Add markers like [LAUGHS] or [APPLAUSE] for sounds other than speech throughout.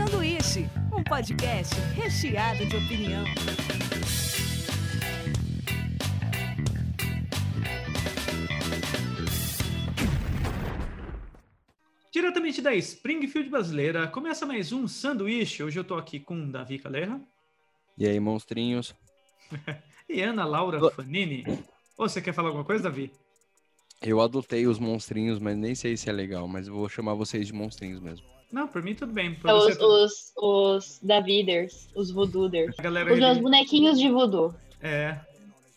Sanduíche, um podcast recheado de opinião. Diretamente da Springfield brasileira, começa mais um sanduíche. Hoje eu tô aqui com Davi Calerra. E aí, monstrinhos? [LAUGHS] e Ana Laura Fanini. Ô, você quer falar alguma coisa, Davi? Eu adotei os monstrinhos, mas nem sei se é legal, mas eu vou chamar vocês de monstrinhos mesmo. Não, por mim tudo bem. É os, os, os Daviders, os voodooers. Os meus bonequinhos de voodoo. É.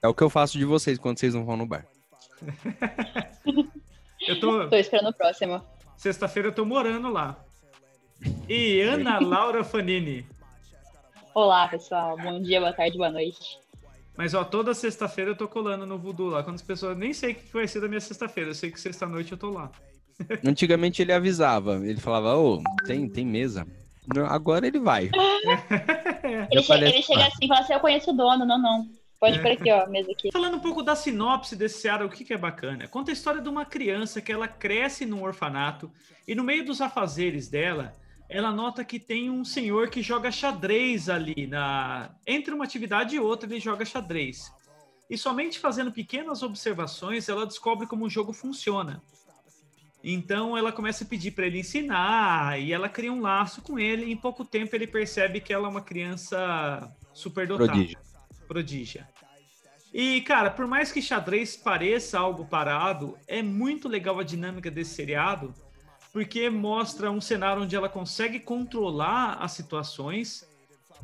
É o que eu faço de vocês quando vocês não vão no bar. [LAUGHS] eu tô... [LAUGHS] tô esperando o próximo. Sexta-feira eu tô morando lá. E [LAUGHS] Ana Laura Fanini. Olá, pessoal. Bom dia, boa tarde, boa noite. Mas, ó, toda sexta-feira eu tô colando no Voodoo lá. Quando as pessoas nem sei o que vai ser da minha sexta-feira. Eu sei que sexta-noite eu tô lá. [LAUGHS] Antigamente ele avisava. Ele falava, ô, oh, tem, tem mesa. Agora ele vai. [LAUGHS] ele, che ele chega assim e fala assim, eu conheço o dono. Não, não. Pode por aqui, ó, mesa aqui. Falando um pouco da sinopse desse seriado, o que, que é bacana? Conta a história de uma criança que ela cresce num orfanato e no meio dos afazeres dela, ela nota que tem um senhor que joga xadrez ali na entre uma atividade e outra ele joga xadrez. E somente fazendo pequenas observações ela descobre como o jogo funciona. Então ela começa a pedir para ele ensinar e ela cria um laço com ele. E em pouco tempo ele percebe que ela é uma criança superdotada, prodígia. prodígia. E cara, por mais que xadrez pareça algo parado, é muito legal a dinâmica desse seriado porque mostra um cenário onde ela consegue controlar as situações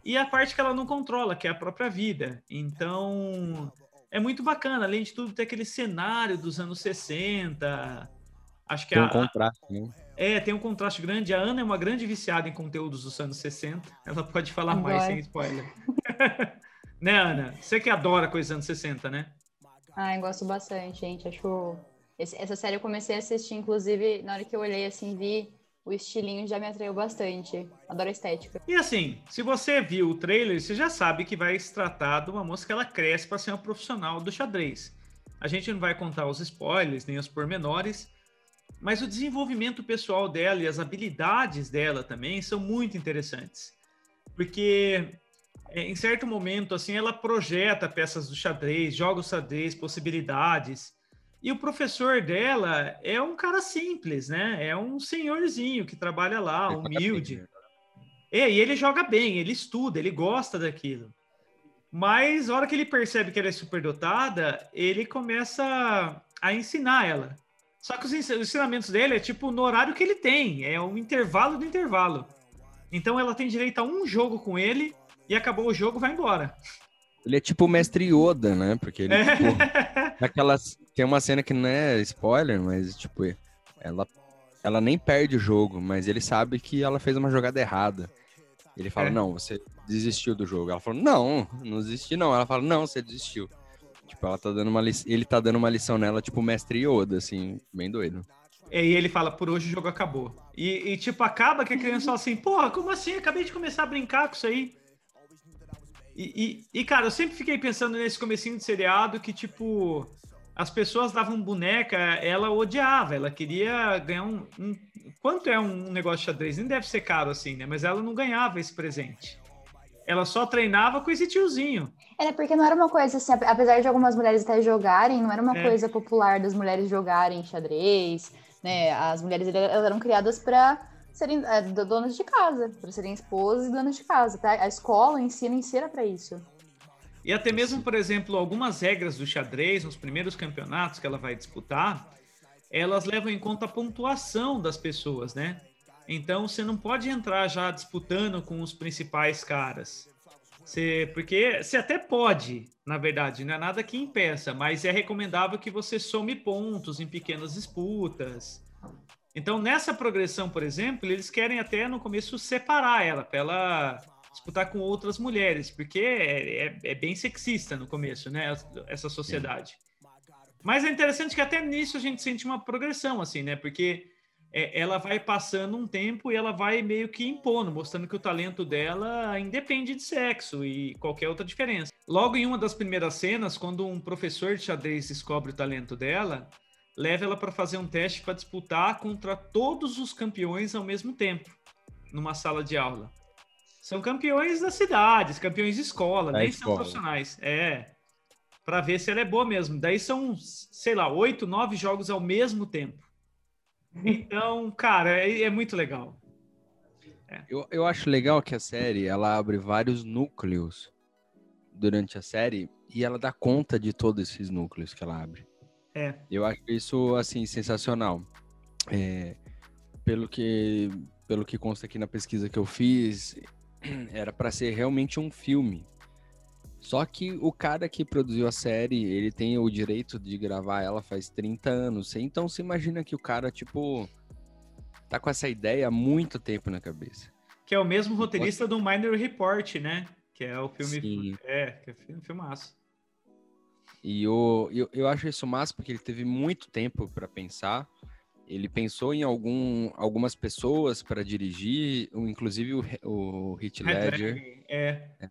e a parte que ela não controla, que é a própria vida. Então, é muito bacana. Além de tudo, tem aquele cenário dos anos 60. Acho que tem um a, contraste, né? É, tem um contraste grande. A Ana é uma grande viciada em conteúdos dos anos 60. Ela pode falar mais sem spoiler. [LAUGHS] né, Ana? Você que adora coisas dos anos 60, né? Ai, gosto bastante, gente. Acho esse, essa série eu comecei a assistir, inclusive, na hora que eu olhei assim, vi o estilinho já me atraiu bastante. Adoro a estética. E assim, se você viu o trailer, você já sabe que vai se tratar de uma moça que ela cresce para ser uma profissional do xadrez. A gente não vai contar os spoilers, nem os pormenores, mas o desenvolvimento pessoal dela e as habilidades dela também são muito interessantes. Porque é, em certo momento, assim, ela projeta peças do xadrez, joga o xadrez, possibilidades. E o professor dela é um cara simples, né? É um senhorzinho que trabalha lá, humilde. É, e ele joga bem, ele estuda, ele gosta daquilo. Mas na hora que ele percebe que ela é superdotada, ele começa a ensinar ela. Só que os ensinamentos dele é tipo no horário que ele tem, é um intervalo do intervalo. Então ela tem direito a um jogo com ele e acabou o jogo, vai embora. Ele é tipo o mestre Yoda, né? Porque ele, é. tipo, naquelas, tem uma cena que não é spoiler, mas, tipo, ela, ela nem perde o jogo, mas ele sabe que ela fez uma jogada errada. Ele fala, é. não, você desistiu do jogo. Ela falou, não, não desisti não. Ela fala, não, você desistiu. Tipo, ela tá dando uma li... ele tá dando uma lição nela, tipo, mestre Yoda, assim, bem doido. E ele fala, por hoje o jogo acabou. E, e tipo, acaba que a criança fala assim, porra, como assim? Acabei de começar a brincar com isso aí. E, e, e, cara, eu sempre fiquei pensando nesse comecinho de seriado que, tipo, as pessoas davam boneca, ela odiava, ela queria ganhar um, um. Quanto é um negócio de xadrez? Nem deve ser caro assim, né? Mas ela não ganhava esse presente. Ela só treinava com esse tiozinho. Era porque não era uma coisa assim, apesar de algumas mulheres até jogarem, não era uma é. coisa popular das mulheres jogarem xadrez, né? As mulheres elas eram criadas para serem é, donas de casa, para serem esposas e donas de casa. Tá? A escola ensina, ensina para isso. E até mesmo, por exemplo, algumas regras do xadrez, nos primeiros campeonatos que ela vai disputar, elas levam em conta a pontuação das pessoas, né? Então você não pode entrar já disputando com os principais caras. Você, porque você até pode, na verdade, não é nada que impeça, mas é recomendável que você some pontos em pequenas disputas. Então, nessa progressão, por exemplo, eles querem até no começo separar ela, para ela disputar com outras mulheres, porque é, é, é, bem sexista no começo, né? Essa sociedade. Mas é interessante que até nisso a gente sente uma progressão, assim, né? Porque é, ela vai passando um tempo e ela vai meio que impondo, mostrando que o talento dela independe de sexo e qualquer outra diferença. Logo em uma das primeiras cenas, quando um professor de xadrez descobre o talento dela, leva ela para fazer um teste para disputar contra todos os campeões ao mesmo tempo. numa sala de aula. São campeões das cidades, campeões de escola, Da nem escola. são profissionais. É. Pra ver se ela é boa mesmo. Daí são, sei lá, oito, nove jogos ao mesmo tempo. Então, cara, é, é muito legal. Eu, eu acho legal que a série ela abre vários núcleos durante a série e ela dá conta de todos esses núcleos que ela abre. É. Eu acho isso assim sensacional. É, pelo que pelo que consta aqui na pesquisa que eu fiz, [CLEARS THROAT] era para ser realmente um filme. Só que o cara que produziu a série, ele tem o direito de gravar ela faz 30 anos. Então você imagina que o cara tipo tá com essa ideia há muito tempo na cabeça. Que é o mesmo roteirista do Minor Report, né? Que é o filme. Sim. É, que é filme, filmaço. E eu, eu, eu acho isso massa porque ele teve muito tempo para pensar. Ele pensou em algum, algumas pessoas para dirigir, inclusive o, o Heath Ledger, É.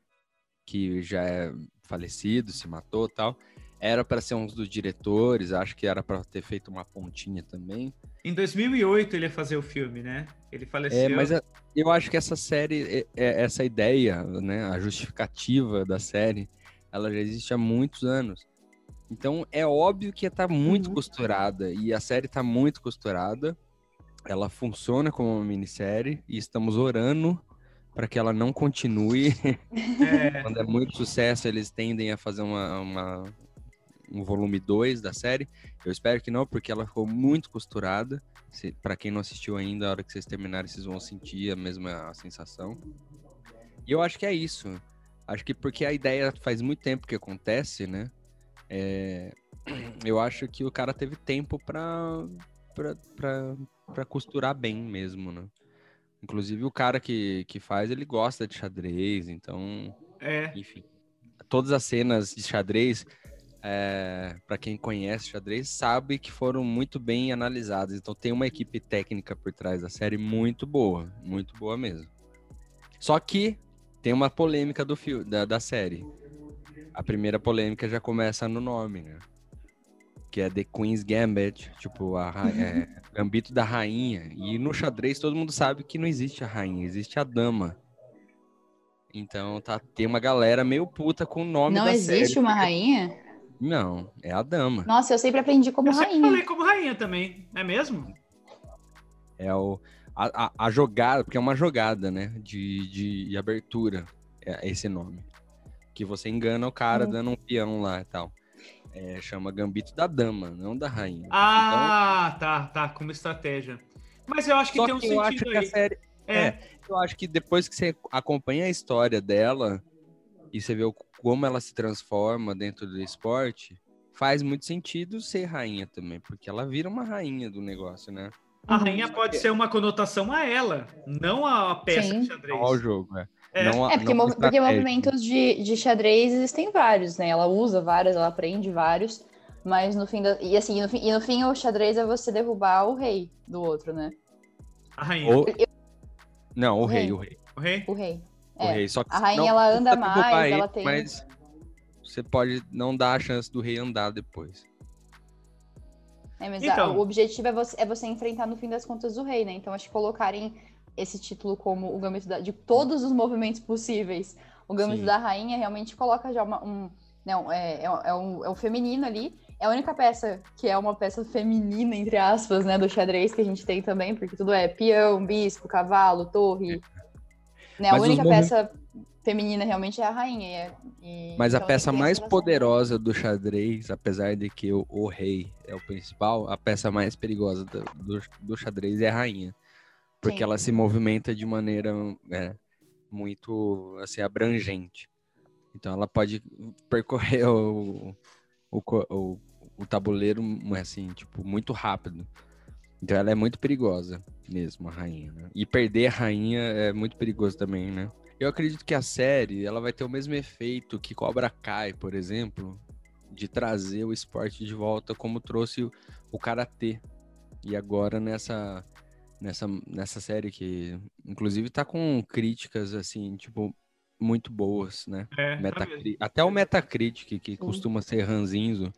que já é falecido, se matou e tal. Era para ser um dos diretores, acho que era para ter feito uma pontinha também. Em 2008 ele ia fazer o filme, né? Ele faleceu. É, mas a- eu acho que essa série, é- é- essa ideia, né, a justificativa da série, ela já existe há muitos anos. Então é óbvio que tá muito Uhum. costurada e a série tá muito costurada. Ela funciona como uma minissérie e estamos orando para que ela não continue. [LAUGHS] É, Quando é muito sucesso, eles tendem a fazer uma, uma- um volume 2 da série. Eu espero que não, porque ela ficou muito costurada. Para quem não assistiu ainda, a hora que vocês terminarem, vocês vão sentir a mesma sensação. E eu acho que é isso. Acho que porque a ideia faz muito tempo que acontece, né? É, eu acho que o cara teve tempo pra costurar bem mesmo, né? Inclusive o cara que, que faz, ele gosta de xadrez, então é. enfim, todas as cenas de xadrez, é, para quem conhece xadrez, sabe que foram muito bem analisadas. Então tem uma equipe técnica por trás da série muito boa, muito boa mesmo. Só que tem uma polêmica do filme, da, da série. A primeira polêmica já começa no nome, né? Que é The Queen's Gambit, tipo, a é, [LAUGHS] Gambito da Rainha. E no xadrez todo mundo sabe que não existe a rainha, existe a dama. Então tá, tem uma galera meio puta com o nome Não da existe série. uma rainha? Não, é a dama. Nossa, eu sempre aprendi como Eu sempre rainha. falei como rainha também, não é mesmo? É o, a, a, a jogada, porque é uma jogada, né? De, de, de abertura, é esse nome. Que você engana o cara Hum. dando um peão lá e tal. É, chama Gambito da Dama, não da Rainha. Ah, tá, tá, como estratégia. Mas eu acho que Só tem um que eu acho sentido que a aí. série. É, É, eu acho que depois que você acompanha a história dela e você vê o- como ela se transforma dentro do esporte, faz muito sentido ser rainha também, porque ela vira uma rainha do negócio, né? a rainha pode ser uma conotação a ela, não a peça Sim. de xadrez. Ao jogo, é. É. Não É, porque, mov- porque movimentos de, de xadrez existem vários, né? Ela usa vários, ela aprende vários, mas no fim da, e assim, no fim, e no fim o xadrez é você derrubar o rei do outro, né? A rainha. Ou- Não, o rei, Rei. o rei. O rei? O rei. O É. rei. Só que A rainha, não ela anda mais, ela tem- Mas você pode não dar a chance do rei andar depois. É, mas Então. a- o objetivo é você, é você enfrentar no fim das contas o rei, né? Então acho que colocarem esse título como o gambito da- de todos os movimentos possíveis, o gambito Sim. da rainha realmente coloca já uma- um, não, é, é, um- é um, é um feminino ali. É a única peça que é uma peça feminina, entre aspas, né, do xadrez que a gente tem também, porque tudo é peão, bispo, cavalo, torre. Né? A Mas única peça feminina realmente é a rainha. e é- e- Mas a então peça mais poderosa do xadrez, apesar de que o, o rei é o principal, a peça mais perigosa do, do, do xadrez é a rainha. Porque Sim. ela se movimenta de maneira é, muito assim, abrangente. Então ela pode percorrer o, o, o, o tabuleiro assim, tipo, muito rápido. Então ela é muito perigosa mesmo, a rainha. né? E perder a rainha é muito perigoso também, né? Eu acredito que a série ela vai ter o mesmo efeito que Cobra Kai, por exemplo, de trazer o esporte de volta como trouxe o, o karatê. E agora nessa nessa nessa série que inclusive tá com críticas assim, tipo muito boas, né? É, tá Metacri- mesmo. Até o Metacritic, que costuma ser ranzinzo,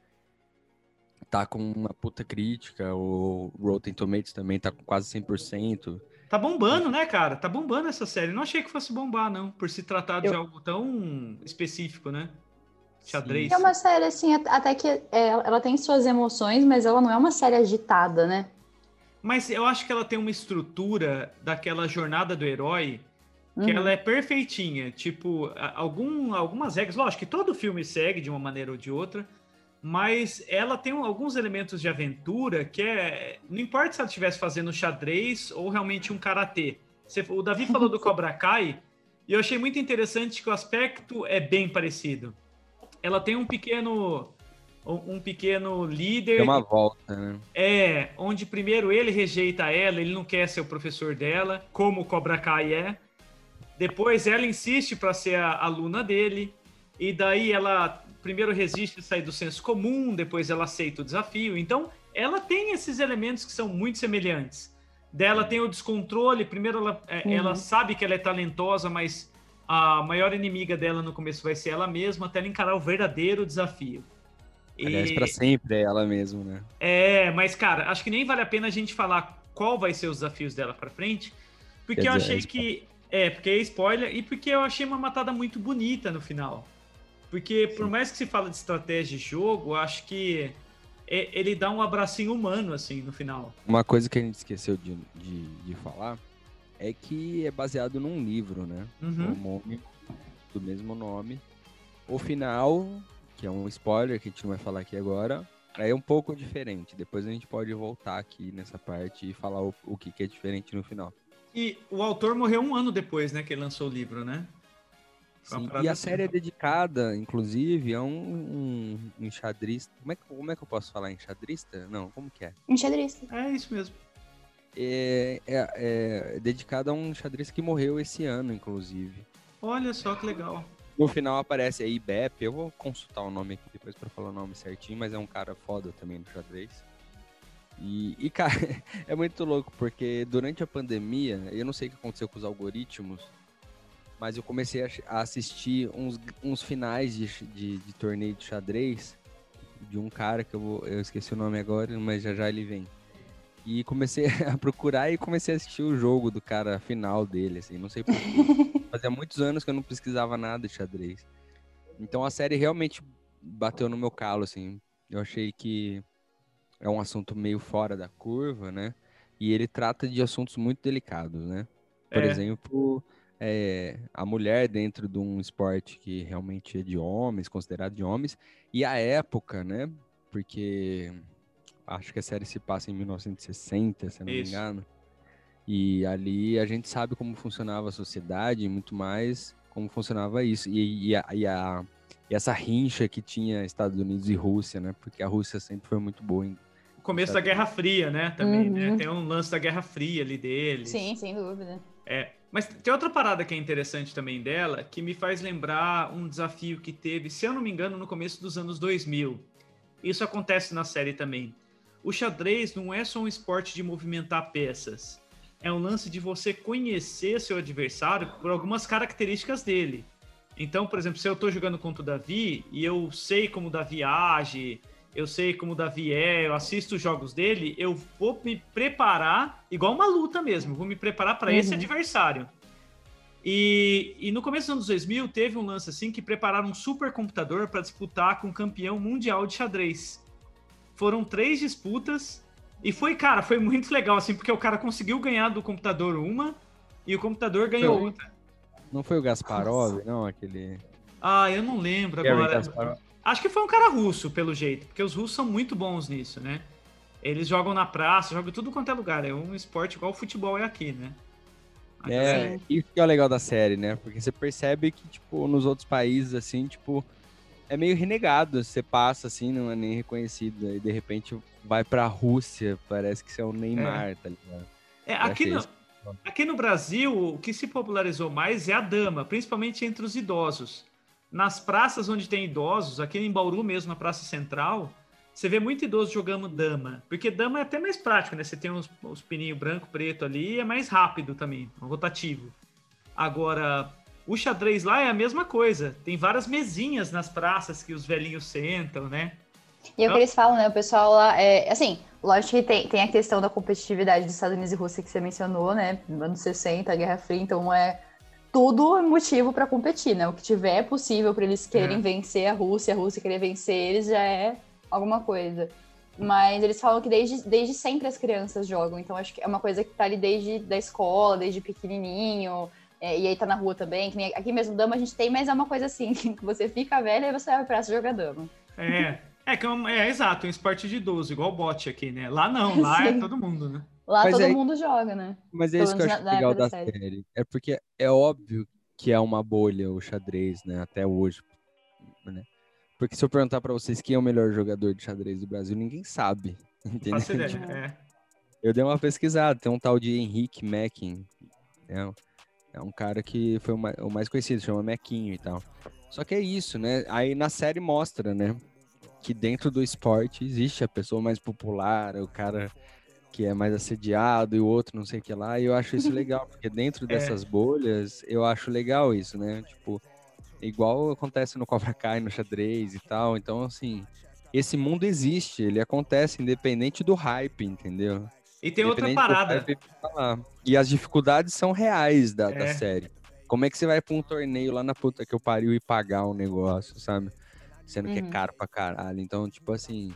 tá com uma puta crítica. O Rotten Tomatoes também tá com quase 100%. Tá bombando, né, cara? Tá bombando essa série. Não achei que fosse bombar, não, por se tratar de Eu- algo tão específico, né? Xadrez. É uma série, assim, at- até que é, ela tem suas emoções, mas ela não é uma série agitada, né? Mas eu acho que ela tem uma estrutura daquela jornada do herói que Uhum. ela é perfeitinha. Tipo, algum, algumas regras. Lógico que todo filme segue de uma maneira ou de outra, mas ela tem alguns elementos de aventura que é. Não importa se ela estivesse fazendo xadrez ou realmente um karatê. O Davi falou do [LAUGHS] Cobra Kai e eu achei muito interessante que o aspecto é bem parecido. Ela tem um pequeno. Um pequeno líder Tem uma volta, né? é, onde primeiro ele rejeita ela, ele não quer ser o professor dela, como o Cobra Kai é. Depois ela insiste para ser a aluna dele, e daí ela primeiro resiste a sair do senso comum, depois ela aceita o desafio. Então, ela tem esses elementos que são muito semelhantes. Dela tem o descontrole, primeiro ela, é, Uhum. ela sabe que ela é talentosa, mas a maior inimiga dela no começo vai ser ela mesma, até ela encarar o verdadeiro desafio. Aliás, E- pra sempre é ela mesma, né? é, mas cara, acho que nem vale a pena a gente falar qual vai ser os desafios dela pra frente, porque Quer eu dizer, achei é que é, porque é spoiler e porque eu achei uma matada muito bonita no final. Porque por Sim. mais que se fala de estratégia de jogo, acho que é- ele dá um abracinho humano assim no final. Uma coisa que a gente esqueceu de, de, de falar é que é baseado num livro, né? Uhum. Homônimo, do mesmo nome. O final, que é um spoiler que a gente não vai falar aqui agora, é um pouco diferente. Depois a gente pode voltar aqui nessa parte e falar o, o que, que é diferente no final. E o autor morreu um ano depois, né, que ele lançou o livro, né? Sim, e a assim. série é dedicada, inclusive, a um, um enxadrista. Como é, que, como é que eu posso falar? Enxadrista? Não, como que é? Enxadrista. É isso mesmo. É, é, é dedicado a um xadrez que morreu esse ano, inclusive. Olha só que legal. No final aparece aí Bep, eu vou consultar o nome aqui depois pra falar o nome certinho, mas é um cara foda também no xadrez. E, e, cara, [LAUGHS] é muito louco, porque durante a pandemia, eu não sei o que aconteceu com os algoritmos, mas eu comecei a, assistir uns, uns finais de, de, de torneio de xadrez de um cara que eu, vou, eu esqueci o nome agora, mas já já ele vem. E comecei [LAUGHS] a procurar e comecei a assistir o jogo do cara final dele, assim, não sei porquê. [LAUGHS] Fazia muitos anos que eu não pesquisava nada de xadrez. Então a série realmente bateu no meu calo, assim. Eu achei que é um assunto meio fora da curva, né? E ele trata de assuntos muito delicados, né? Por É. exemplo, é, a mulher dentro de um esporte que realmente é de homens, considerado de homens, e a época, né? Porque acho que a série se passa em 1960, se não me Isso. engano. E ali a gente sabe como funcionava a sociedade e muito mais como funcionava isso. E, e, a, e, a- e essa rincha que tinha Estados Unidos e Rússia, né? Porque a Rússia sempre foi muito boa em O começo da Guerra Fria, né? Também, né? Uhum. Tem um lance da Guerra Fria ali deles. Sim, sem dúvida. É, mas tem outra parada que é interessante também dela, que me faz lembrar um desafio que teve, se eu não me engano, no começo dos anos 2000. Isso acontece na série também. O xadrez não é só um esporte de movimentar peças. É um lance de você conhecer seu adversário por algumas características dele. Então, por exemplo, se eu estou jogando contra o Davi e eu sei como o Davi age, eu sei como o Davi é, eu assisto os jogos dele, eu vou me preparar, igual uma luta mesmo, vou me preparar para esse Uhum. adversário. E, e no começo dos anos 2000 teve um lance assim que prepararam um supercomputador para disputar com o campeão mundial de xadrez. Foram três disputas e foi, cara, foi muito legal assim, porque o cara conseguiu ganhar do computador uma e o computador ganhou Foi. outra. Não foi o Gasparov, não? Aquele. Ah, eu não lembro Gary agora. Kasparov. Acho que foi um cara russo, pelo jeito, porque os russos são muito bons nisso, né? Eles jogam na praça, jogam tudo quanto é lugar. É um esporte igual o futebol é aqui, né? É, galera- isso que é o legal da série, né? Porque você percebe que, tipo, nos outros países, assim, tipo, é meio renegado. Você passa, assim, não é nem reconhecido. E de repente vai pra Rússia, parece que você é o Neymar, tá ligado? É, aqui, no, aqui no Brasil, o que se popularizou mais é a dama, principalmente entre os idosos. Nas praças onde tem idosos, aqui em Bauru mesmo, na Praça Central, você vê muito idoso jogando dama. Porque dama é até mais prático, né? Você tem os, os pininhos branco, preto ali, e é mais rápido também, rotativo. Agora, o xadrez lá é a mesma coisa. Tem várias mesinhas nas praças que os velhinhos sentam, né? E é o que eles falam, né? O pessoal lá, é, assim, lógico que tem, tem a questão da competitividade dos Estados Unidos e Rússia que você mencionou, né? Anos 60, Guerra Fria, então é tudo motivo para competir, né? O que tiver possível para eles querem é. vencer a Rússia, a Rússia querer vencer eles já é alguma coisa. Mas eles falam que desde, desde sempre as crianças jogam, então acho que é uma coisa que tá ali desde da escola, desde pequenininho, é, e aí tá na rua também. aqui mesmo dama a gente tem, mas é uma coisa assim, [LAUGHS] que você fica velha e você vai pra jogar dama. É, é, que é, um, é exato, um esporte de idoso, igual o bote aqui, né? Lá não, [LAUGHS] lá é todo mundo, né? Lá mas todo é, mundo joga, né? Mas é isso que eu acho na, legal da, da série. série. É porque é óbvio que é uma bolha o xadrez, né? Até hoje, né? Porque se eu perguntar para vocês quem é o melhor jogador de xadrez do Brasil, ninguém sabe. [LAUGHS] Entendeu? Ideia, tipo, é. Eu dei uma pesquisada, tem um tal de Henrique Mackin. É, é um cara que foi o mais conhecido, chama Mequinho e tal. Só que é isso, né? Aí na série mostra, né? Que dentro do esporte existe a pessoa mais popular, o cara que é mais assediado e o outro não sei o que lá. E eu acho isso legal, porque dentro [LAUGHS] é. dessas bolhas, eu acho legal isso, né? Tipo, igual acontece no Cobra Kai, no xadrez e tal. Então, assim, esse mundo existe, ele acontece independente do hype, entendeu? E tem outra parada. E as dificuldades são reais da, é. da série. Como é que você vai pra um torneio lá na puta que eu pariu e pagar um negócio, sabe? Sendo uhum. que é uhum. caro pra caralho. Então, tipo assim,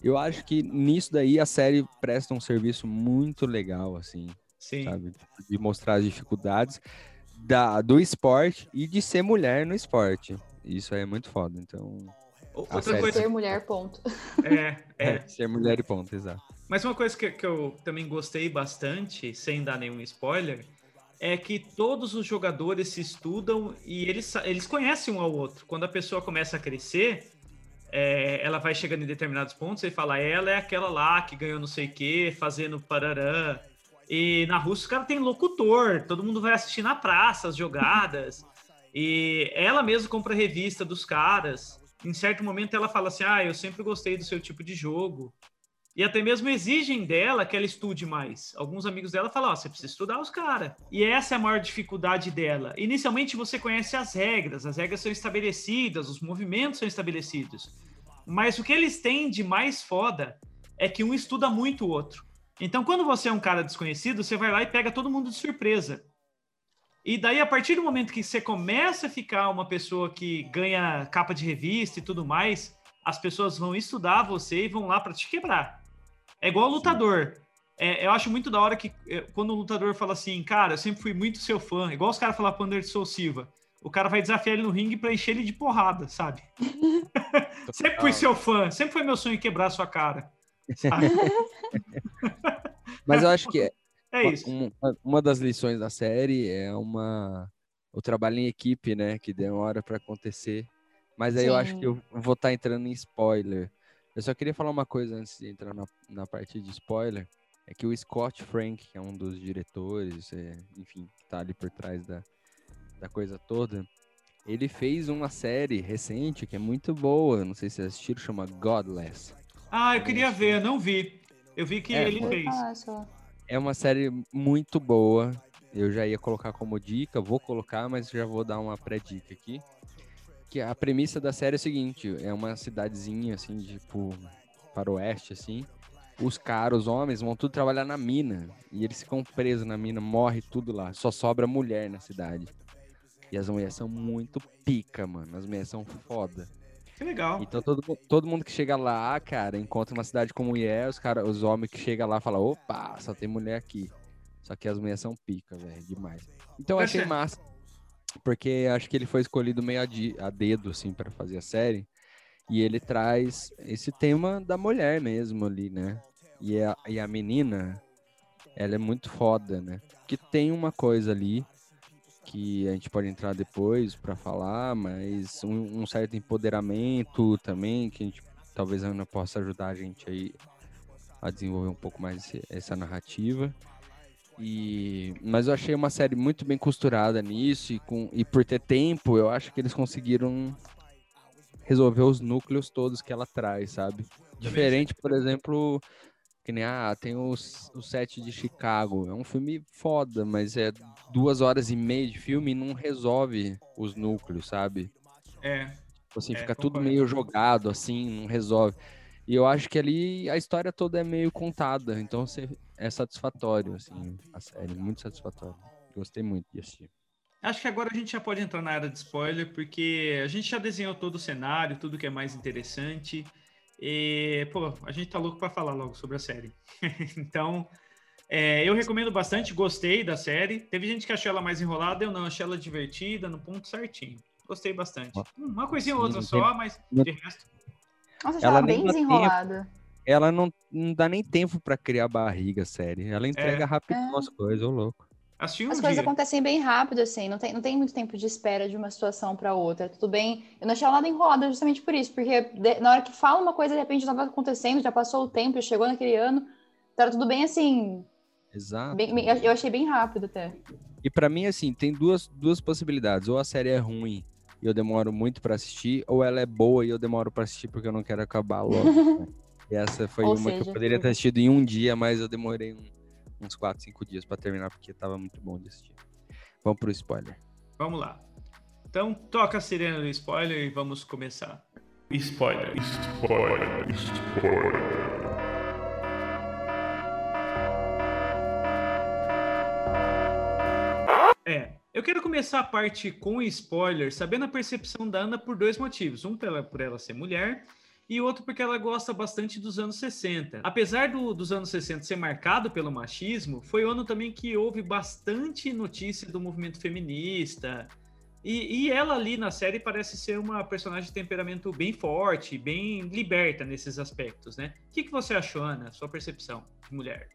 eu acho que nisso daí a série presta um serviço muito legal, assim. Sim. Sabe? De mostrar as dificuldades da, do esporte e de ser mulher no esporte. Isso aí é muito foda. Então. Outra coisa. Ser mulher, ponto. É, é. é, [LAUGHS] ser mulher e ponto, exato. Mas uma coisa que, que eu também gostei bastante, sem dar nenhum spoiler, é que todos os jogadores se estudam e eles, eles conhecem um ao outro. Quando a pessoa começa a crescer, é, ela vai chegando em determinados pontos e fala, ela é aquela lá que ganhou não sei o quê, fazendo pararã. E na Rússia os caras tem locutor, todo mundo vai assistir na praça as jogadas. e ela mesma compra revista dos caras. Em certo momento ela fala assim: Ah, eu sempre gostei do seu tipo de jogo. E até mesmo exigem dela que ela estude mais. Alguns amigos dela falam: oh, você precisa estudar os caras. E essa é a maior dificuldade dela. Inicialmente você conhece as regras, as regras são estabelecidas, os movimentos são estabelecidos. Mas o que eles têm de mais foda é que um estuda muito o outro. Então, quando você é um cara desconhecido, você vai lá e pega todo mundo de surpresa. E daí, a partir do momento que você começa a ficar uma pessoa que ganha capa de revista e tudo mais, as pessoas vão estudar você e vão lá para te quebrar. É igual lutador. É, eu acho muito da hora que é, quando o lutador fala assim, cara, eu sempre fui muito seu fã, igual os caras falam pro Anderson Silva, o cara vai desafiar ele no ringue para encher ele de porrada, sabe? [LAUGHS] sempre fui seu fã, sempre foi meu sonho quebrar sua cara. [LAUGHS] Mas eu acho que é, é isso. Uma, uma das lições da série é uma o trabalho em equipe, né, que demora para acontecer. Mas aí Sim. eu acho que eu vou estar tá entrando em spoiler. Eu só queria falar uma coisa antes de entrar na, na parte de spoiler. É que o Scott Frank, que é um dos diretores, é, enfim, que tá ali por trás da, da coisa toda, ele fez uma série recente que é muito boa. Não sei se vocês assistiram, chama Godless. Ah, eu queria ver, não vi. Eu vi que é, ele fez. É uma série muito boa. Eu já ia colocar como dica, vou colocar, mas já vou dar uma pré-dica aqui que a premissa da série é o seguinte: é uma cidadezinha, assim, tipo, para o oeste, assim. Os caras, os homens, vão tudo trabalhar na mina. E eles ficam presos na mina, morre tudo lá. Só sobra mulher na cidade. E as mulheres são muito pica, mano. As mulheres são foda. Que legal. Então todo, todo mundo que chega lá, cara, encontra uma cidade com mulher, os, cara, os homens que chegam lá falam, opa, só tem mulher aqui. Só que as mulheres são pica, velho, demais. Então eu achei massa porque acho que ele foi escolhido meio a, a dedo, assim, para fazer a série. E ele traz esse tema da mulher mesmo ali, né? E a, e a menina, ela é muito foda, né? Que tem uma coisa ali que a gente pode entrar depois para falar, mas um, um, certo empoderamento também, que a gente, talvez a Ana possa ajudar a gente aí a desenvolver um pouco mais essa narrativa. E, mas eu achei uma série muito bem costurada nisso e, com, e por ter tempo, eu acho que eles conseguiram resolver os núcleos todos que ela traz, sabe? Diferente, por exemplo, que nem ah, tem os, o set de Chicago. É um filme foda, mas é duas horas e meia de filme e não resolve os núcleos, sabe? É. Tipo assim, é, fica tudo meio jogado, assim, não resolve. E eu acho que ali a história toda é meio contada, então você, é satisfatório, assim, a série, muito satisfatório. Gostei muito de assistir. Acho que agora a gente já pode entrar na área de spoiler, porque a gente já desenhou todo o cenário, tudo que é mais interessante. E, pô, a gente tá louco para falar logo sobre a série. [LAUGHS] então, é, eu recomendo bastante, gostei da série. Teve gente que achou ela mais enrolada, eu não, achei ela divertida, no ponto certinho. Gostei bastante. Uma coisinha ou outra só, mas de resto. Nossa, achei ela, ela bem desenrolada. Ela não, não dá nem tempo para criar barriga, série. Ela entrega é. rápido é. as coisas, ô louco. Um As coisas dia. acontecem bem rápido, assim, não tem, não tem muito tempo de espera de uma situação para outra. Tudo bem. Eu não achei ela nada enrolada justamente por isso, porque de, na hora que fala uma coisa, de repente estava acontecendo, já passou o tempo, já chegou naquele ano. Então era tudo bem assim. Exato. Bem, eu achei bem rápido até. E para mim, assim, tem duas, duas possibilidades. Ou a série é ruim e eu demoro muito para assistir, ou ela é boa e eu demoro para assistir porque eu não quero acabar logo. [LAUGHS] E essa foi ou uma seja, que eu poderia ter assistido em um dia, mas eu demorei um uns 4, 5 dias para terminar, porque tava muito bom de assistir. Vamos pro spoiler. Vamos lá. Então, toca a sirene do spoiler e vamos começar. Spoiler. Spoiler. Spoiler. É, eu quero começar a parte com spoiler, sabendo a percepção da Ana por dois motivos. Um, por ela ser mulher, e outro porque ela gosta bastante dos anos 60. Apesar do, dos anos 60 ser marcado pelo machismo, foi o ano também que houve bastante notícia do movimento feminista. E, e ela ali na série parece ser uma personagem de temperamento bem forte, bem liberta nesses aspectos, né? O que, que você achou, Ana? Sua percepção de mulher?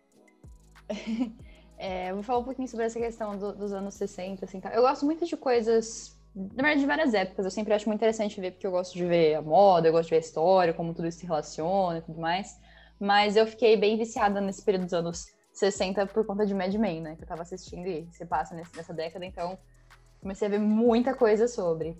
[LAUGHS] É, vou falar um pouquinho sobre essa questão do, dos anos 60, assim, tá? Eu gosto muito de coisas na verdade, de várias épocas. Eu sempre acho muito interessante ver, porque eu gosto de ver a moda, eu gosto de ver a história, como tudo isso se relaciona e tudo mais. Mas eu fiquei bem viciada nesse período dos anos 60 por conta de Mad Men, né? Que eu tava assistindo e você passa nessa década, então comecei a ver muita coisa sobre.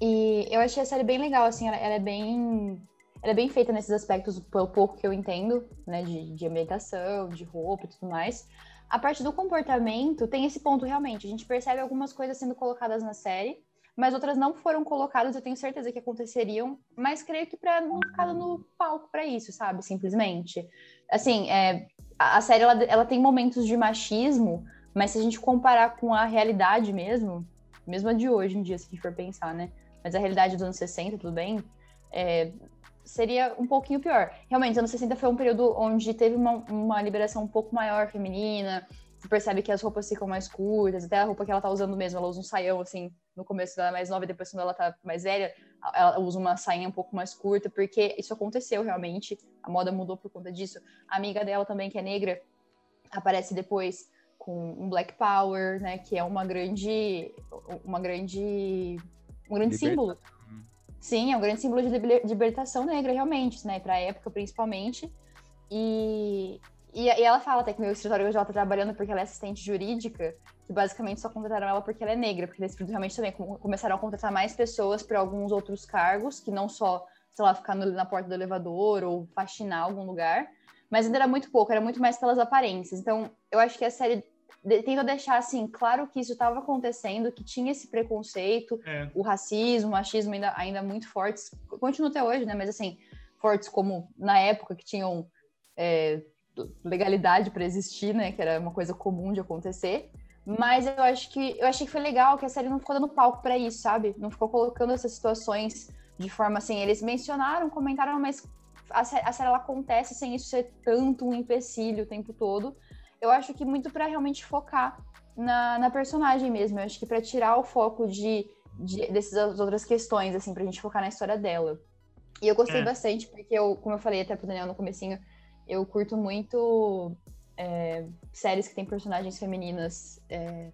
E eu achei a série bem legal, assim, ela, ela é bem. Ela é bem feita nesses aspectos, pelo pouco que eu entendo, né? De, de ambientação, de roupa e tudo mais a parte do comportamento tem esse ponto realmente. A gente percebe algumas coisas sendo colocadas na série, mas outras não foram colocadas. Eu tenho certeza que aconteceriam, mas creio que para não ficar no palco para isso, sabe? Simplesmente. Assim, é, a, série ela, ela tem momentos de machismo, mas se a gente comparar com a realidade mesmo, mesmo a de hoje em dia, se a gente for pensar, né? Mas a realidade dos anos 60, tudo bem, é, seria um pouquinho pior. Realmente, os anos 60 foi um período onde teve uma, uma liberação um pouco maior feminina. Você percebe que as roupas ficam mais curtas, até a roupa que ela tá usando mesmo, ela usa um saião, assim, no começo ela é mais nova e depois quando ela tá mais velha, ela usa uma sainha um pouco mais curta, porque isso aconteceu realmente, a moda mudou por conta disso. A amiga dela também, que é negra, aparece depois com um Black Power, né, que é uma grande, uma grande, um grande Liberta. símbolo Sim, é um grande símbolo de libertação negra, realmente, né? Para a época, principalmente. E, e, e, ela fala até que meu escritório hoje ela tá trabalhando porque ela é assistente jurídica, que basicamente só contrataram ela porque ela é negra, porque nesse período realmente também começaram a contratar mais pessoas para alguns outros cargos, que não só, sei lá, ficar no, na porta do elevador ou faxinar algum lugar, mas ainda era muito pouco, era muito mais pelas aparências. Então, eu acho que a série tenta deixar assim claro que isso estava acontecendo, que tinha esse preconceito, é. o racismo, o machismo ainda, ainda muito fortes, continua até hoje, né? Mas assim, fortes como na época que tinham é, legalidade para existir, né? Que era uma coisa comum de acontecer. Mas eu acho que eu achei que foi legal que a série não ficou dando palco para isso, sabe? Não ficou colocando essas situações de forma assim. Eles mencionaram, comentaram, mas a série, a série ela acontece sem isso ser tanto um empecilho o tempo todo eu acho que muito para realmente focar na, na, personagem mesmo. Eu acho que para tirar o foco de, de dessas outras questões, assim, pra gente focar na história dela. E eu gostei é. bastante, porque eu, como eu falei até pro Daniel no comecinho, eu curto muito é, séries que tem personagens femininas é,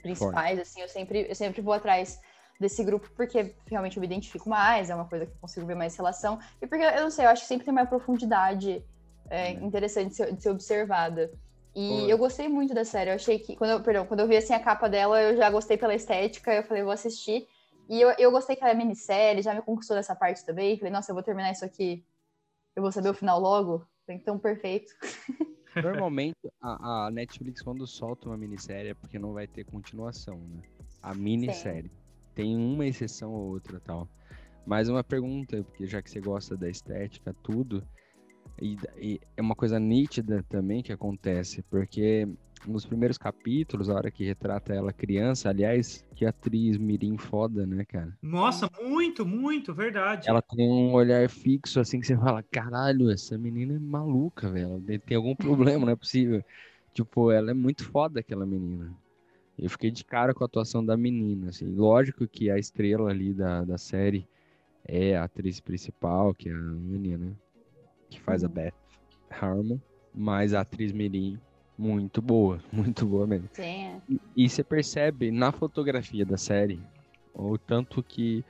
principais, assim, eu sempre, eu sempre vou atrás desse grupo porque realmente eu me identifico mais, é uma coisa que eu consigo ver mais relação, e porque, eu não sei, eu acho que sempre tem uma profundidade é, interessante de ser, de ser observada. E eu gostei muito da série. Eu achei que. Quando eu, perdão, quando eu vi assim, a capa dela, eu já gostei pela estética. Eu falei, vou assistir. E eu, eu gostei que ela é minissérie, já me conquistou dessa parte também. Falei, nossa, eu vou terminar isso aqui. Eu vou saber o final logo. Então, perfeito. [LAUGHS] Normalmente, a, a, Netflix, quando solta uma minissérie, é porque não vai ter continuação, né? A minissérie. Sim. Tem uma exceção ou outra tal. Mais uma pergunta, porque já que você gosta da estética, tudo, e, e, é uma coisa nítida também que acontece, porque nos primeiros capítulos, a hora que retrata ela criança, aliás, que atriz mirim foda, né, cara? Nossa, muito, muito, verdade. Ela tem um olhar fixo, assim, que você fala, caralho, essa menina é maluca, velho. Tem algum problema, não é possível. Tipo, ela é muito foda, aquela menina. Eu fiquei de cara com a atuação da menina, assim. Lógico que a estrela ali da, da série é a atriz principal, que é a Anya, né? Que faz a uhum. Beth Harmon. Mas a atriz Mirim muito boa, [LAUGHS] muito boa mesmo. Sim. E, e você percebe na fotografia da série o tanto que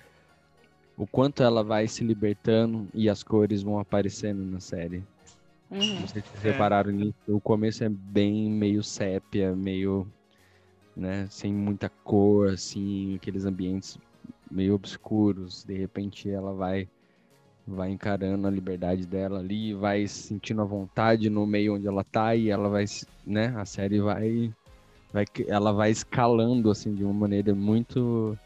o quanto ela vai se libertando e as cores vão aparecendo na série. Uhum. Não sei se vocês é. repararam nisso. O começo é bem meio sépia, meio, né, sem muita cor, assim, aqueles ambientes meio obscuros. De repente ela vai vai encarando a liberdade dela ali, vai sentindo a vontade no meio onde ela tá e ela vai, né, a série vai vai ela vai escalando assim de uma maneira muito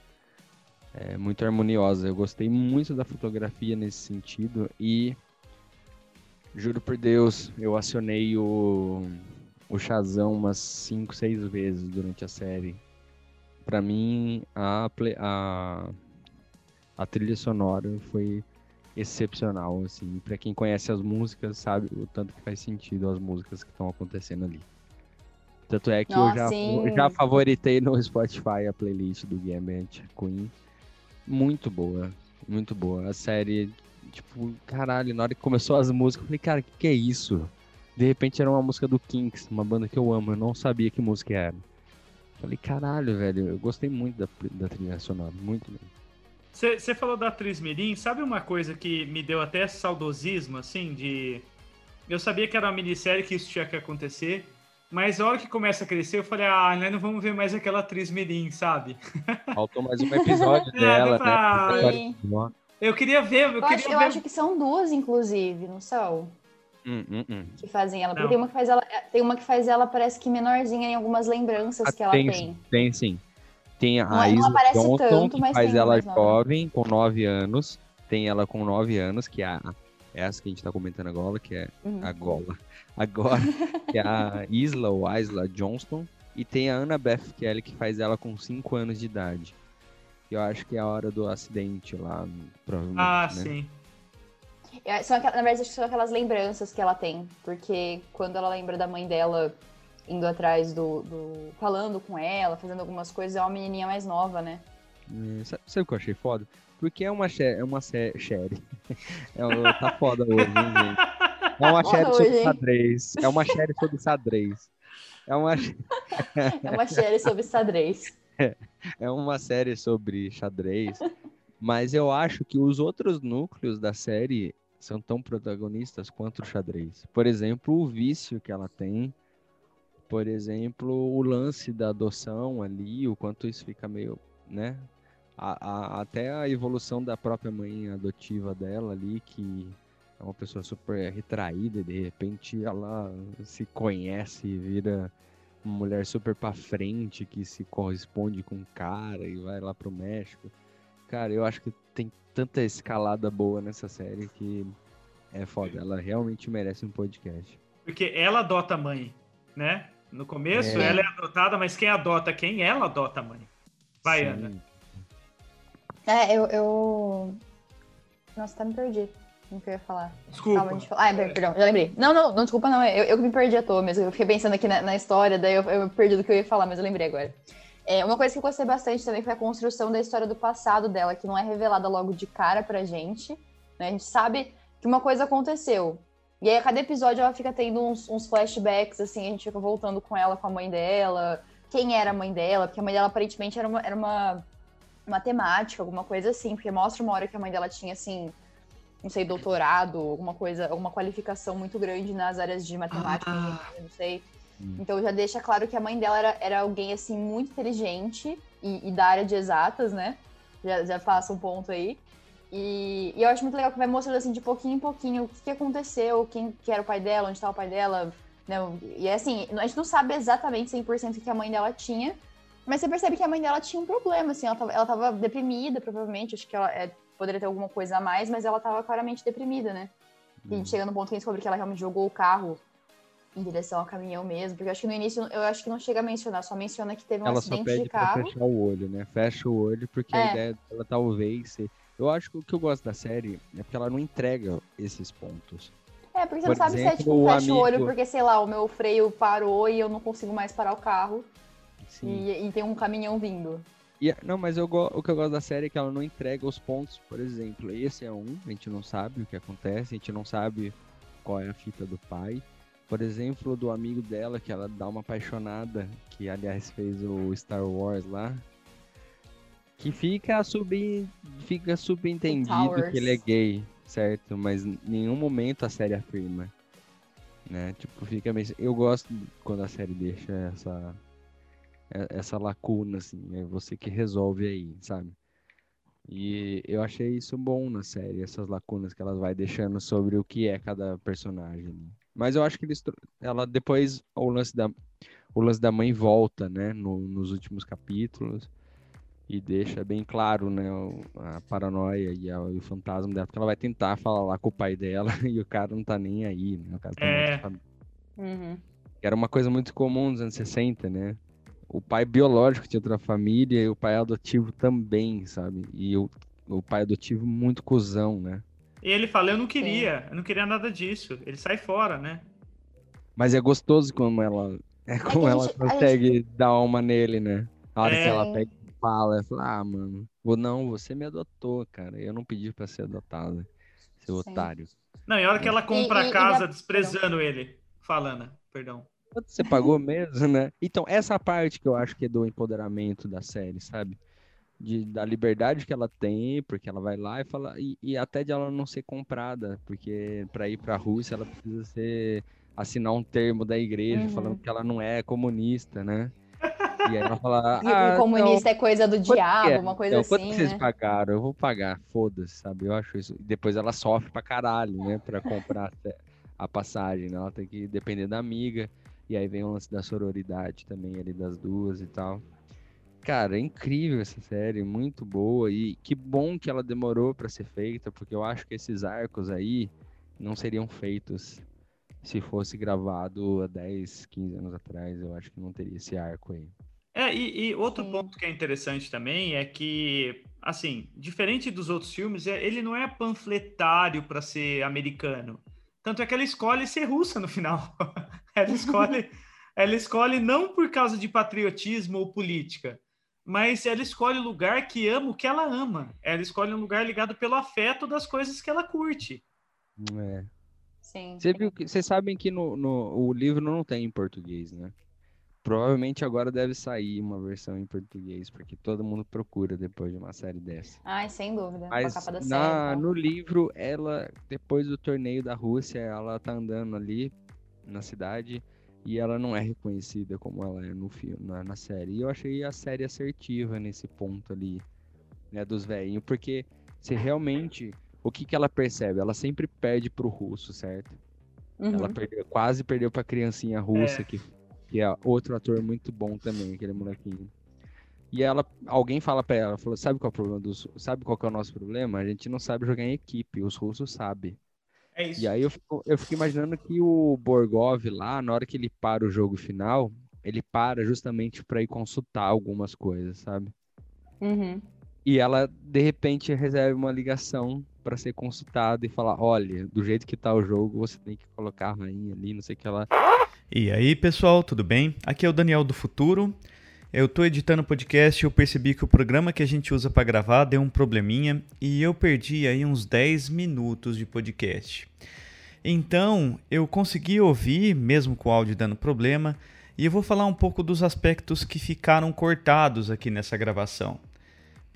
é, muito harmoniosa. Eu gostei muito da fotografia nesse sentido e juro por Deus, eu acionei o o Shazam umas 5, 6 vezes durante a série. Para mim, a, a, a trilha sonora foi excepcional, assim. Para quem conhece as músicas, sabe o tanto que faz sentido as músicas que estão acontecendo ali. Tanto é que Nossa, eu, já, já favoritei no Spotify a playlist do Gambit Queen. Muito boa, muito boa. A série, tipo, caralho, na hora que começou as músicas, eu falei, cara, o que, que é isso? De repente era uma música do Kinks, uma banda que eu amo, eu não sabia que música era. Falei, caralho, velho, eu gostei muito da, da trilha sonora, muito mesmo. Você falou da atriz Mirim, sabe uma coisa que me deu até saudosismo, assim, de... Eu sabia que era uma minissérie, que isso tinha que acontecer, mas a hora que começa a crescer, eu falei, ah, nós não vamos ver mais aquela atriz Mirim, sabe? [LAUGHS] Faltou mais um episódio [LAUGHS] é, dela, né? Eu queria ver, eu, eu queria acho, ver... Eu acho que são duas, inclusive, não são? Hum, hum, hum. Que fazem ela. Porque tem uma que faz ela. Tem uma que faz ela, parece que menorzinha em algumas lembranças ah, que ela tem. Tem, tem sim. Tem a não, Isa Johnson, tanto, que faz ela jovem, com 9 anos. Tem ela com 9 anos, que é a, essa que a gente tá comentando agora, que é uhum. a Gola. [LAUGHS] Agora, que é a Isla ou Isla Johnston. E tem a Annabeth Kelly, que faz ela com 5 anos de idade. Eu acho que é a hora do acidente lá, provavelmente. Ah, né? sim. É, são, na verdade, são aquelas lembranças que ela tem. Porque quando ela lembra da mãe dela indo atrás do, do, falando com ela, fazendo algumas coisas, é uma menininha mais nova, né? É, sabe, sabe o que eu achei foda? Porque é uma, é uma série. [LAUGHS] É uma, tá foda hoje, hein, gente? É uma série sobre xadrez. É uma série [LAUGHS] sobre xadrez. [LAUGHS] É uma... é uma série sobre xadrez. É, é uma série sobre xadrez. Mas eu acho que os outros núcleos da série são tão protagonistas quanto o xadrez. Por exemplo, o vício que ela tem por exemplo, o lance da adoção ali, o quanto isso fica meio, né? A, a, até a evolução da própria mãe adotiva dela ali, que é uma pessoa super retraída, e de repente ela se conhece e vira uma mulher super pra frente, que se corresponde com o cara e vai lá pro México. Cara, eu acho que tem tanta escalada boa nessa série que é foda. Ela realmente merece um podcast. Porque ela adota a mãe, né? No começo, é. ela é adotada, mas quem adota quem? Ela adota a mãe. Vai, Sim. Ana. É, eu, eu. Nossa, tá me perdi. Não que eu ia falar. Desculpa. Calma, gente... Ah, é, perdão, já lembrei. Não, não, não, desculpa, não. Eu, eu me perdi à toa mesmo. Eu fiquei pensando aqui na, na história, daí eu, eu perdi do que eu ia falar, mas eu lembrei agora. É, uma coisa que eu gostei bastante também foi a construção da história do passado dela, que não é revelada logo de cara pra gente. Né? A gente sabe que uma coisa aconteceu, e aí, a cada episódio, ela fica tendo uns, uns, flashbacks, assim, a gente fica voltando com ela, com a mãe dela, quem era a mãe dela, porque a mãe dela aparentemente era uma, era uma matemática, alguma coisa assim, porque mostra uma hora que a mãe dela tinha, assim, não sei, doutorado, alguma coisa, alguma qualificação muito grande nas áreas de matemática, ah. não sei. Hum. Então já deixa claro que a mãe dela era, era alguém, assim, muito inteligente e, e da área de exatas, né? Já, já passa um ponto aí. E, e, eu acho muito legal que vai mostrando assim de pouquinho em pouquinho o que, que aconteceu, quem que era o pai dela, onde estava o pai dela. Né? E assim, a gente não sabe exatamente 100% o que a mãe dela tinha, mas você percebe que a mãe dela tinha um problema, assim, ela tava, ela tava deprimida, provavelmente, acho que ela é, poderia ter alguma coisa a mais, mas ela tava claramente deprimida, né? E Uhum. chega no ponto que a gente descobre que ela realmente jogou o carro em direção ao caminhão mesmo, porque eu acho que no início eu acho que não chega a mencionar, só menciona que teve um ela só acidente pede de pra carro. fechar o olho, né? Fecha o olho, porque É. a ideia dela talvez ser... Eu acho que o que eu gosto da série é porque ela não entrega esses pontos. É, porque você Por não sabe se é exemplo, tipo, o fecha o olho amigo- porque, sei lá, o meu freio parou e eu não consigo mais parar o carro Sim. e, e tem um caminhão vindo. E- não, mas eu o que eu gosto da série é que ela não entrega os pontos, por exemplo. Esse é um, a gente não sabe o que acontece, a gente não sabe qual é a fita do pai. Por exemplo, do amigo dela, que ela dá uma apaixonada, que aliás fez o Star Wars lá. Que fica, sub, fica subentendido que ele é gay, certo? Mas em nenhum momento a série afirma. Né? Tipo, fica meio... Eu gosto quando a série deixa essa, é- essa lacuna, assim, é você que resolve aí, sabe? E eu achei isso bom na série, essas lacunas que ela vai deixando sobre o que é cada personagem. né? Mas eu acho que eles, ela depois o lance da o lance da mãe volta, né, no- nos últimos capítulos e deixa bem claro, né, a paranoia e, a- e o fantasma dela, porque ela vai tentar falar lá com o pai dela [LAUGHS] e o cara não tá nem aí, né? O cara tá É. muito Uhum. era uma coisa muito comum nos anos 60, né? O pai biológico tinha outra família e o pai adotivo também, sabe? E o, o pai adotivo muito cuzão, né? E ele fala, eu não queria, eu não queria nada disso. Ele sai fora, né? Mas é gostoso como ela é como a ela gente- consegue dar alma nele, né? A hora É. que ela pega fala, ela fala, ah, mano, vou- não, você me adotou, cara. Eu não pedi pra ser adotada, seu Sim. otário. Não, e a hora que ela compra e- a e casa da- desprezando ele. Falando, perdão. Quanto você pagou mesmo, né? Então, essa parte que eu acho que é do empoderamento da série, sabe? De, da liberdade que ela tem, porque ela vai lá e fala. E, e até de ela não ser comprada, porque para ir pra Rússia ela precisa ser, assinar um termo da igreja Uhum. falando que ela não é comunista, né? E aí ela fala. E ah, o comunista é coisa do Quanto que diabo, é? uma coisa Então, quanto assim, vocês né? pagaram? Eu vou pagar, foda-se, sabe? Eu acho isso. Depois ela sofre pra caralho, né? Pra comprar a- passagem, né? Ela tem que depender da amiga. E aí vem o lance da sororidade também ali das duas e tal. Cara, é incrível essa série, muito boa. E que bom que ela demorou pra ser feita, porque eu acho que esses arcos aí não seriam feitos se fosse gravado há 10, 15 anos atrás. Eu acho que não teria esse arco aí. É, e, e outro Sim. ponto que é interessante também é que, assim, diferente dos outros filmes, é- ele não é panfletário para ser americano. Tanto é que ela escolhe ser russa no final. [LAUGHS] ela escolhe, [LAUGHS] ela escolhe não por causa de patriotismo ou política, mas ela escolhe o lugar que ama o que ela ama. Ela escolhe um lugar ligado pelo afeto das coisas que ela curte. É. Sim. Você viu que vocês sabem que no, no o livro não tem em português, né? Provavelmente agora deve sair uma versão em português, porque todo mundo procura depois de uma série dessa. Ai, sem dúvida. Mas capa da na, série. e tal. no livro, ela, depois do torneio da Rússia, ela tá andando ali na cidade e ela não é reconhecida como ela é no filme, na, na série. E eu achei a série assertiva nesse ponto ali, né, dos velhinhos, porque se realmente o que que ela percebe? Ela sempre perde pro russo, certo? Ela Uhum. perdeu, quase perdeu pra criancinha russa, É. que, que é outro ator muito bom também, aquele molequinho. E ela, alguém fala pra ela, falou, sabe qual é o problema dos, sabe qual que é o nosso problema? A gente não sabe jogar em equipe, os russos sabem. É isso. E aí eu fico, eu fico imaginando que o Borgov lá, na hora que ele para o jogo final, ele para justamente pra ir consultar algumas coisas, sabe? Uhum. E ela, de repente, recebe uma ligação pra ser consultada e falar, olha, do jeito que tá o jogo, você tem que colocar a rainha ali, não sei o que ela E aí, pessoal, tudo bem? Aqui é o Daniel do Futuro. Eu tô editando o podcast e eu percebi que o programa que a gente usa para gravar deu um probleminha e eu perdi aí uns 10 minutos de podcast. Então, eu consegui ouvir, mesmo com o áudio dando problema, e eu vou falar um pouco dos aspectos que ficaram cortados aqui nessa gravação.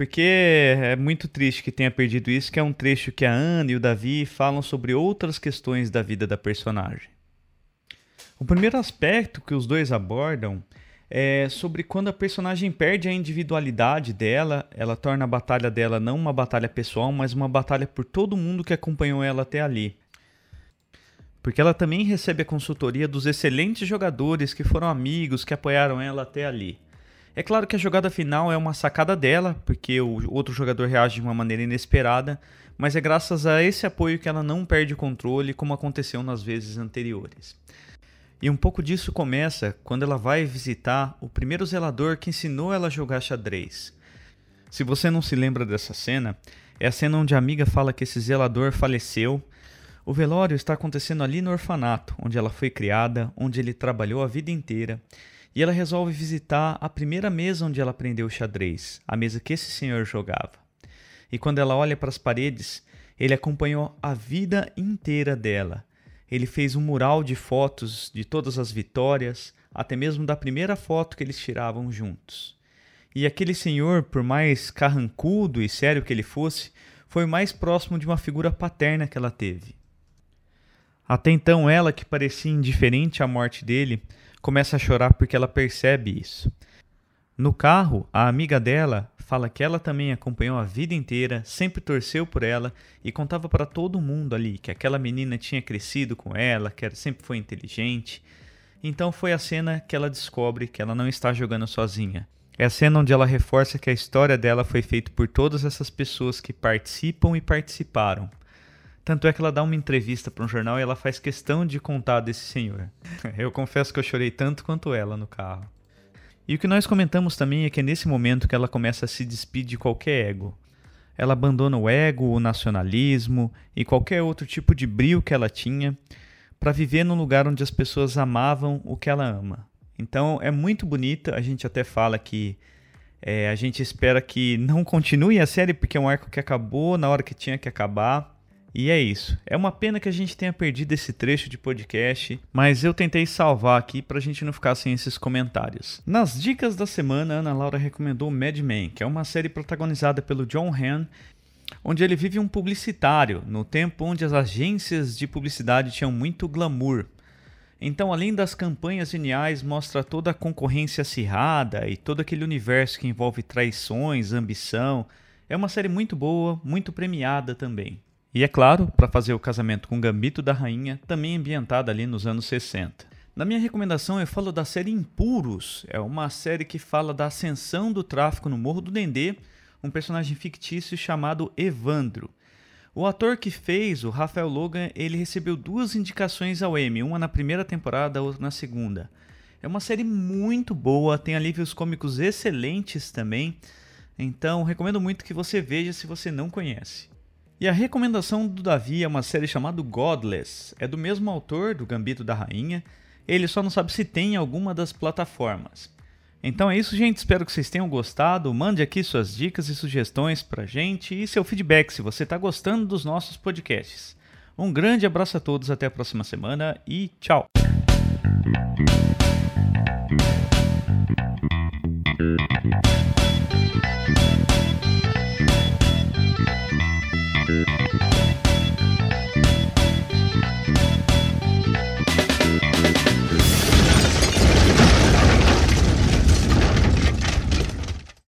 Porque é muito triste que tenha perdido isso, que é um trecho que a Ana e o Davi falam sobre outras questões da vida da personagem. O primeiro aspecto que os dois abordam é sobre quando a personagem perde a individualidade dela, ela torna a batalha dela não uma batalha pessoal, mas uma batalha por todo mundo que acompanhou ela até ali. Porque ela também recebe a consultoria dos excelentes jogadores que foram amigos, que apoiaram ela até ali. É claro que a jogada final é uma sacada dela, porque o outro jogador reage de uma maneira inesperada, mas é graças a esse apoio que ela não perde o controle, como aconteceu nas vezes anteriores. E um pouco disso começa quando ela vai visitar o primeiro zelador que ensinou ela a jogar xadrez. Se você não se lembra dessa cena, é a cena onde a amiga fala que esse zelador faleceu. O velório está acontecendo ali no orfanato, onde ela foi criada, onde ele trabalhou a vida inteira. E ela resolve visitar a primeira mesa onde ela aprendeu xadrez, a mesa que esse senhor jogava. E quando ela olha para as paredes, ele acompanhou a vida inteira dela ele fez um mural de fotos de todas as vitórias, até mesmo da primeira foto que eles tiravam juntos. E aquele senhor, por mais carrancudo e sério que ele fosse, foi mais próximo de uma figura paterna que ela teve. Até então, ela, que parecia indiferente à morte dele, começa a chorar porque ela percebe isso. No carro, a amiga dela fala que ela também acompanhou a vida inteira, sempre torceu por ela e contava para todo mundo ali que aquela menina tinha crescido com ela, que ela sempre foi inteligente. Então foi a cena que ela descobre que ela não está jogando sozinha. É a cena onde ela reforça que a história dela foi feita por todas essas pessoas que participam e participaram. Tanto é que ela dá uma entrevista para um jornal e ela faz questão de contar desse senhor. [LAUGHS] Eu confesso que eu chorei tanto quanto ela no carro. E o que nós comentamos também é que é nesse momento que ela começa a se despedir de qualquer ego. Ela abandona o ego, o nacionalismo e qualquer outro tipo de brilho que ela tinha para viver num lugar onde as pessoas amavam o que ela ama. Então é muito bonita, a gente até fala que é, a gente espera que não continue a série porque é um arco que acabou na hora que tinha que acabar. E é isso. É uma pena que a gente tenha perdido esse trecho de podcast, mas eu tentei salvar aqui para a gente não ficar sem esses comentários. Nas dicas da semana, Ana Laura recomendou Mad Men, que é uma série protagonizada pelo John Hamm, onde ele vive um publicitário, no tempo onde as agências de publicidade tinham muito glamour. Então, além das campanhas geniais, mostra toda a concorrência acirrada e todo aquele universo que envolve traições, ambição. É uma série muito boa, muito premiada também. E é claro, para fazer o casamento com Gambito da Rainha, também ambientada ali nos anos 60. Na minha recomendação eu falo da série Impuros, é uma série que fala da ascensão do tráfico no Morro do Dendê, um personagem fictício chamado Evandro. O ator que fez, o Rafael Logan, ele recebeu duas indicações ao Emmy, uma na primeira temporada, outra na segunda. É uma série muito boa, tem alívios cômicos excelentes também, então recomendo muito que você veja se você não conhece. E a recomendação do Davi é uma série chamada Godless. É do mesmo autor do Gambito da Rainha. Ele só não sabe se tem em alguma das plataformas. Então é isso, gente. Espero que vocês tenham gostado. Mande aqui suas dicas e sugestões pra gente e seu feedback se você está gostando dos nossos podcasts. Um grande abraço a todos, até a próxima semana e tchau!